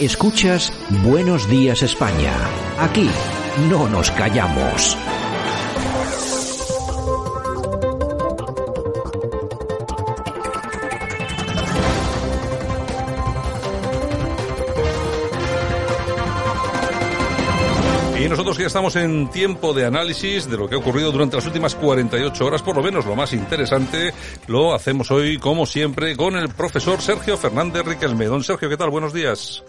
Escuchas Buenos Días España. Aquí no nos callamos. Y nosotros ya estamos en tiempo de análisis de lo que ha ocurrido durante las últimas 48 horas, por lo menos lo más interesante, lo hacemos hoy, como siempre, con el profesor Sergio Fernández Riquelme. Don Sergio, ¿qué tal? Buenos días.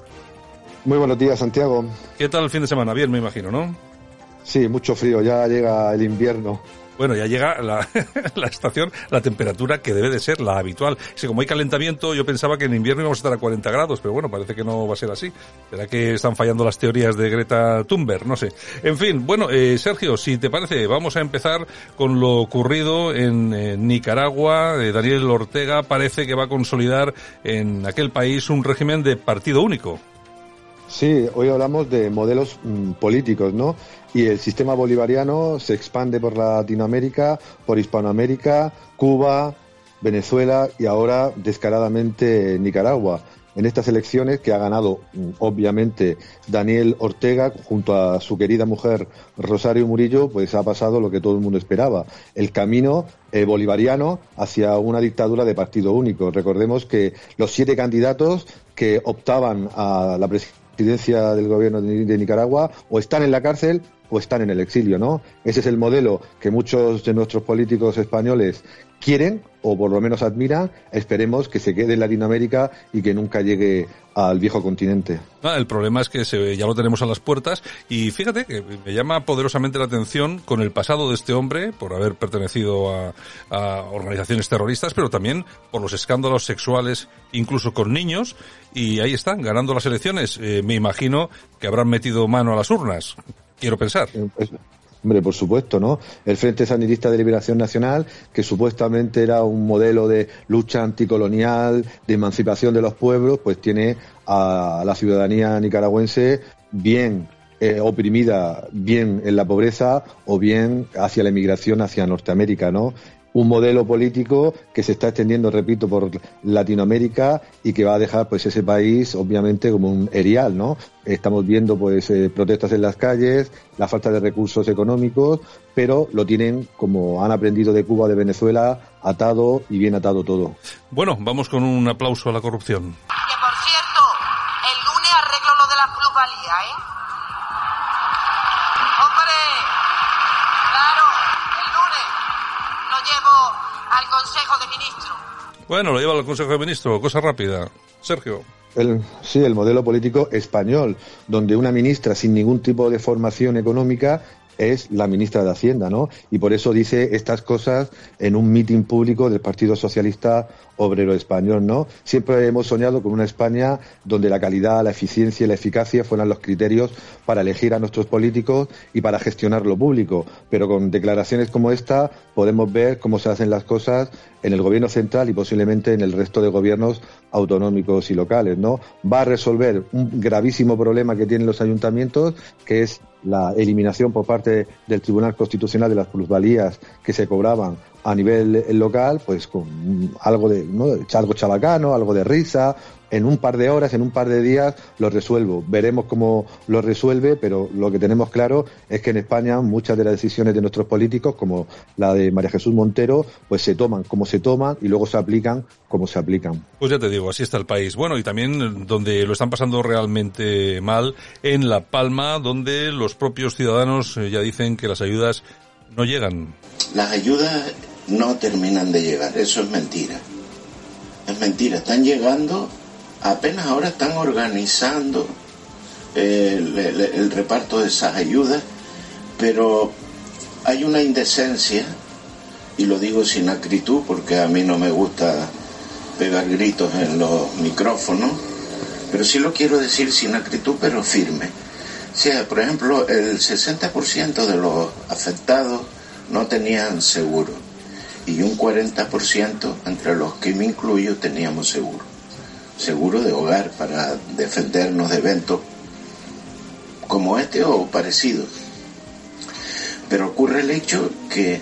Muy buenos días, Santiago. ¿Qué tal el fin de semana? Bien, me imagino, ¿no? Sí, mucho frío, ya llega el invierno. Bueno, ya llega la, la, estación, la temperatura que debe de ser la habitual. Si como hay calentamiento, yo pensaba que en invierno íbamos a estar a 40 grados, pero bueno, parece que no va a ser así. ¿Será que están fallando las teorías de Greta Thunberg? No sé. En fin, bueno, eh, Sergio, si te parece, vamos a empezar con lo ocurrido en, en Nicaragua. Eh, Daniel Ortega parece que va a consolidar en aquel país un régimen de partido único. Sí, hoy hablamos de modelos mmm, políticos, ¿no? Y el sistema bolivariano se expande por Latinoamérica, por Hispanoamérica, Cuba, Venezuela y ahora descaradamente Nicaragua. En estas elecciones que ha ganado, obviamente, Daniel Ortega junto a su querida mujer Rosario Murillo, pues ha pasado lo que todo el mundo esperaba. El camino eh, bolivariano hacia una dictadura de partido único. Recordemos que los siete candidatos que optaban a la presidencia presidencia del gobierno de Nicaragua o están en la cárcel o están en el exilio, ¿no? Ese es el modelo que muchos de nuestros políticos españoles quieren o por lo menos admiran. Esperemos que se quede en Latinoamérica y que nunca llegue al viejo continente. Ah, el problema es que se, ya lo tenemos a las puertas y fíjate que me llama poderosamente la atención con el pasado de este hombre por haber pertenecido a, organizaciones terroristas, pero también por los escándalos sexuales, incluso con niños, y ahí están, ganando las elecciones. Eh, me imagino que habrán metido mano a las urnas. Quiero pensar. Hombre, por supuesto, ¿no? El Frente Sandinista de Liberación Nacional, que supuestamente era un modelo de lucha anticolonial, de emancipación de los pueblos, pues tiene a la ciudadanía nicaragüense bien eh, oprimida, bien en la pobreza o bien hacia la emigración hacia Norteamérica, ¿no? Un modelo político que se está extendiendo, repito, por Latinoamérica y que va a dejar pues ese país obviamente como un erial, ¿no? Estamos viendo pues eh, protestas en las calles, la falta de recursos económicos, pero lo tienen como han aprendido de Cuba, de Venezuela, atado y bien atado todo. Bueno, vamos con un aplauso a la corrupción. Que por cierto, el lunes arreglo lo de la plusvalía, ¿eh? Hombre, claro, el lunes lo llevo al Consejo de Ministros. Bueno, lo lleva al Consejo de Ministros, cosa rápida. Sergio. El, sí, el modelo político español, donde una ministra sin ningún tipo de formación económica es la ministra de Hacienda, ¿no? Y por eso dice estas cosas en un mitin público del Partido Socialista Obrero Español, ¿no? Siempre hemos soñado con una España donde la calidad, la eficiencia y la eficacia fueran los criterios para elegir a nuestros políticos y para gestionar lo público. Pero con declaraciones como esta podemos ver cómo se hacen las cosas en el gobierno central y posiblemente en el resto de gobiernos autonómicos y locales, ¿no? Va a resolver un gravísimo problema que tienen los ayuntamientos, que es la eliminación por parte del Tribunal Constitucional de las plusvalías que se cobraban a nivel local, pues con algo de, ¿no? algo chabacano, algo de risa, en un par de horas, en un par de días lo resuelvo. Veremos cómo lo resuelve, pero lo que tenemos claro es que en España muchas de las decisiones de nuestros políticos, como la de María Jesús Montero, pues se toman como se toman y luego se aplican como se aplican. Pues ya te digo, así está el país. Bueno, y también donde lo están pasando realmente mal, en La Palma, donde los propios ciudadanos ya dicen que las ayudas no llegan. Las ayudas no terminan de llegar, eso es mentira. Es mentira, están llegando apenas ahora están organizando el, el, el, reparto de esas ayudas, pero hay una indecencia, y lo digo sin acritud porque a mí no me gusta pegar gritos en los micrófonos, pero sí lo quiero decir sin acritud, pero firme. O sea, por ejemplo, el 60% de los afectados no tenían seguro y un 40% entre los que me incluyo teníamos seguro. Seguro de hogar para defendernos de eventos como este o parecidos. Pero ocurre el hecho que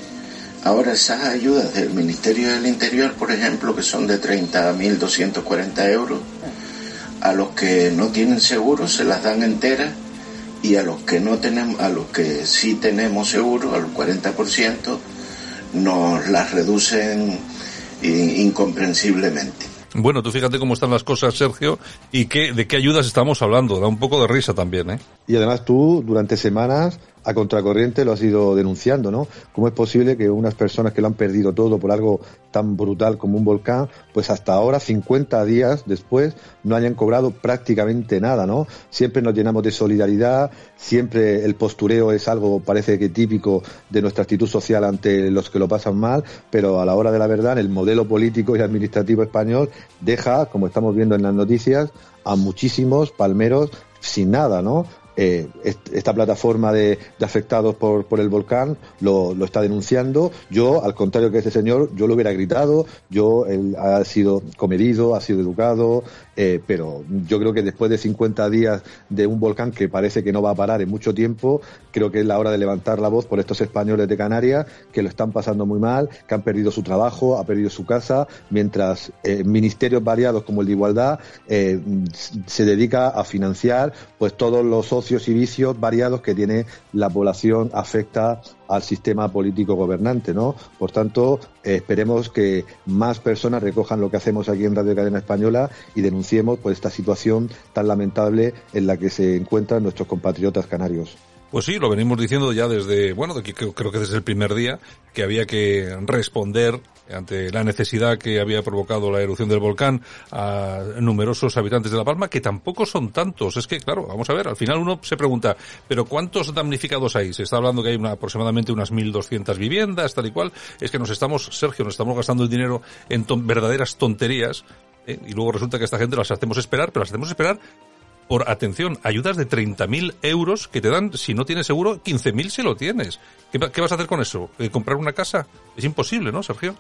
ahora esas ayudas del Ministerio del Interior, por ejemplo, que son de 30.240 euros, a los que no tienen seguro se las dan enteras y a los que no tenemos, a los que sí tenemos seguro, al 40%, nos las reducen incomprensiblemente. Bueno, tú fíjate cómo están las cosas, Sergio, y qué, de qué ayudas estamos hablando. Da un poco de risa también, ¿eh? Y además tú, durante semanas, a contracorriente lo has ido denunciando, ¿no? ¿Cómo es posible que unas personas que lo han perdido todo por algo tan brutal como un volcán, pues hasta ahora, 50 días después, no hayan cobrado prácticamente nada, ¿no? Siempre nos llenamos de solidaridad, siempre el postureo es algo, parece que típico de nuestra actitud social ante los que lo pasan mal, pero a la hora de la verdad, el modelo político y administrativo español deja, como estamos viendo en las noticias, a muchísimos palmeros sin nada, ¿no? Eh, esta plataforma de, afectados por, el volcán lo, está denunciando. Yo, al contrario que ese señor, yo lo hubiera gritado, yo, él ha sido comedido, ha sido educado, eh, pero yo creo que después de 50 días de un volcán que parece que no va a parar en mucho tiempo, creo que es la hora de levantar la voz por estos españoles de Canarias que lo están pasando muy mal, que han perdido su trabajo, ha perdido su casa, mientras eh, ministerios variados como el de Igualdad se dedica a financiar pues todos los socios y vicios variados que tiene la población afecta al sistema político gobernante, ¿no? Por tanto, esperemos que más personas recojan lo que hacemos aquí en Radio Cadena Española y denunciemos pues esta situación tan lamentable en la que se encuentran nuestros compatriotas canarios. Pues sí, lo venimos diciendo ya desde, bueno, creo que desde el primer día, que había que responder ante la necesidad que había provocado la erupción del volcán a numerosos habitantes de La Palma, que tampoco son tantos. Es que, claro, vamos a ver, al final uno se pregunta, ¿pero cuántos damnificados hay? Se está hablando que hay aproximadamente unas 1.200 viviendas, tal y cual. Es que nos estamos, Sergio, nos estamos gastando el dinero en verdaderas tonterías ¿eh? y luego resulta que esta gente las hacemos esperar, pero las hacemos esperar por, atención, ayudas de 30.000 euros que te dan, si no tienes seguro, 15.000 si lo tienes. ¿Qué, vas a hacer con eso? Eh, ¿Comprar una casa? Es imposible, ¿no, Sergio?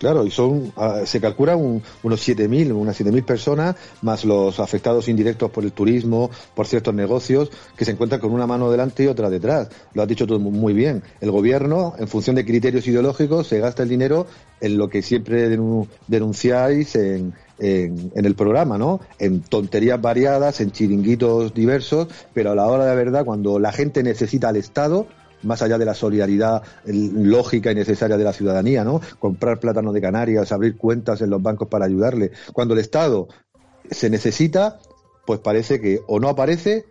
Claro, y son, ah, se calcula un, unos 7.000, unas 7.000 personas, más los afectados indirectos por el turismo, por ciertos negocios, que se encuentran con una mano delante y otra detrás. Lo has dicho todo muy bien. El gobierno, en función de criterios ideológicos, se gasta el dinero en lo que siempre denunciáis en, en, el programa, ¿no? En tonterías variadas, en chiringuitos diversos, pero a la hora de la verdad, cuando la gente necesita al Estado, más allá de la solidaridad lógica y necesaria de la ciudadanía, ¿no? Comprar plátano de Canarias, abrir cuentas en los bancos para ayudarle. Cuando el Estado se necesita, pues parece que o no aparece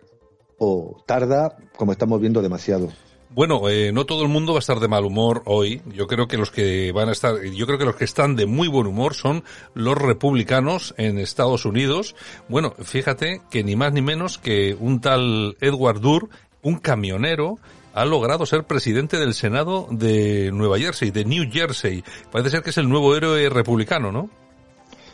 o tarda, como estamos viendo, demasiado. Bueno, eh, no todo el mundo va a estar de mal humor hoy. Yo creo que los que van a estar, yo creo que los que están de muy buen humor son los republicanos en Estados Unidos. Bueno, fíjate que ni más ni menos que un tal Edward Durr, un camionero, ha logrado ser presidente del Senado de Nueva Jersey, de New Jersey. Parece ser que es el nuevo héroe republicano, ¿no?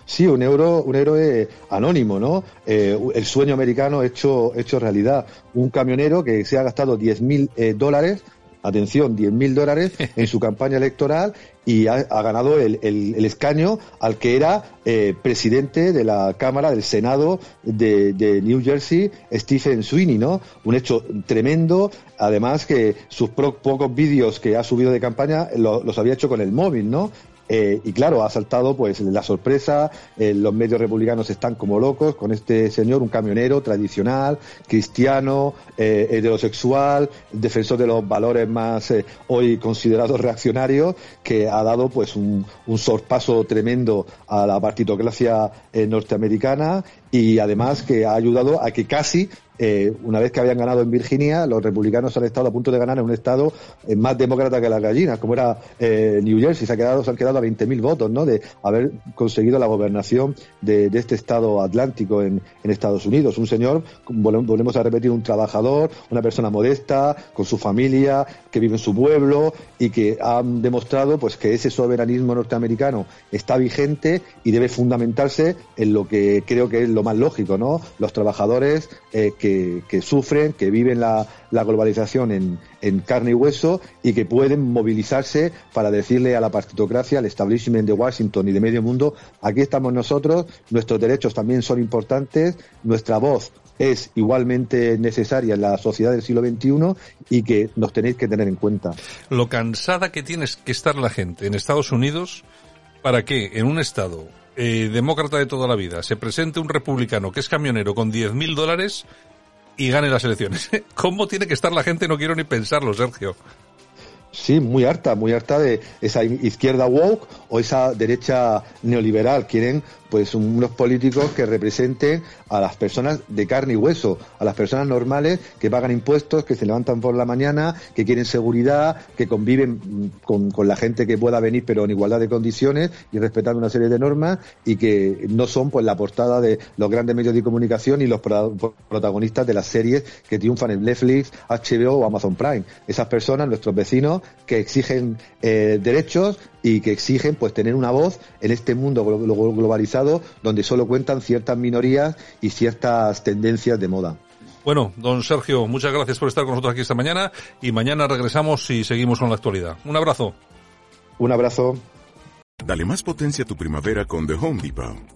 Sí, un, euro, un héroe anónimo, ¿no? Eh, el sueño americano hecho, hecho realidad. Un camionero que se ha gastado 10.000 mil eh, dólares, atención, 10.000 mil dólares en su campaña electoral y ha, ganado el, el, escaño al que era eh, presidente de la Cámara del Senado de, de, New Jersey, Stephen Sweeney, ¿no? Un hecho tremendo, además que sus pocos vídeos que ha subido de campaña los había hecho con el móvil, ¿no? Eh, y claro, ha saltado pues la sorpresa, eh, los medios republicanos están como locos con este señor, un camionero tradicional, cristiano, eh, heterosexual, defensor de los valores más hoy considerados reaccionarios, que ha dado pues un, un sorpaso tremendo a la partitocracia norteamericana y además que ha ayudado a que casi eh, una vez que habían ganado en Virginia, los republicanos han estado a punto de ganar en un estado eh, más demócrata que las gallinas, como era eh, New Jersey, se, ha quedado, se han quedado a 20.000 votos, ¿no? De haber conseguido la gobernación de, este estado atlántico en, Estados Unidos. Un señor, volvemos a repetir, un trabajador, una persona modesta, con su familia, que vive en su pueblo y que han demostrado, pues, que ese soberanismo norteamericano está vigente y debe fundamentarse en lo que creo que es lo más lógico, ¿no? Los trabajadores eh, que, sufren, que viven la, globalización en, carne y hueso y que pueden movilizarse para decirle a la partitocracia, al establishment de Washington y de medio mundo, aquí estamos nosotros, nuestros derechos también son importantes, nuestra voz es igualmente necesaria en la sociedad del siglo XXI y que nos tenéis que tener en cuenta. Lo cansada que tienes que estar la gente en Estados Unidos para que en un estado eh, demócrata de toda la vida se presente un republicano que es camionero con 10.000 dólares y gane las elecciones. ¿Cómo tiene que estar la gente? No quiero ni pensarlo, Sergio. Sí, muy harta, muy harta de esa izquierda woke o esa derecha neoliberal. Quieren pues unos políticos que representen a las personas de carne y hueso, a las personas normales que pagan impuestos, que se levantan por la mañana, que quieren seguridad, que conviven con, con la gente que pueda venir pero en igualdad de condiciones y respetando una serie de normas y que no son pues la portada de los grandes medios de comunicación y los protagonistas de las series que triunfan en Netflix, HBO o Amazon Prime. Esas personas, nuestros vecinos, que exigen eh, derechos y que exigen pues tener una voz en este mundo globalizado donde solo cuentan ciertas minorías y ciertas tendencias de moda. Bueno, don Sergio, muchas gracias por estar con nosotros aquí esta mañana y mañana regresamos y seguimos con la actualidad. Un abrazo. Un abrazo. Dale más potencia a tu primavera con The Home Depot.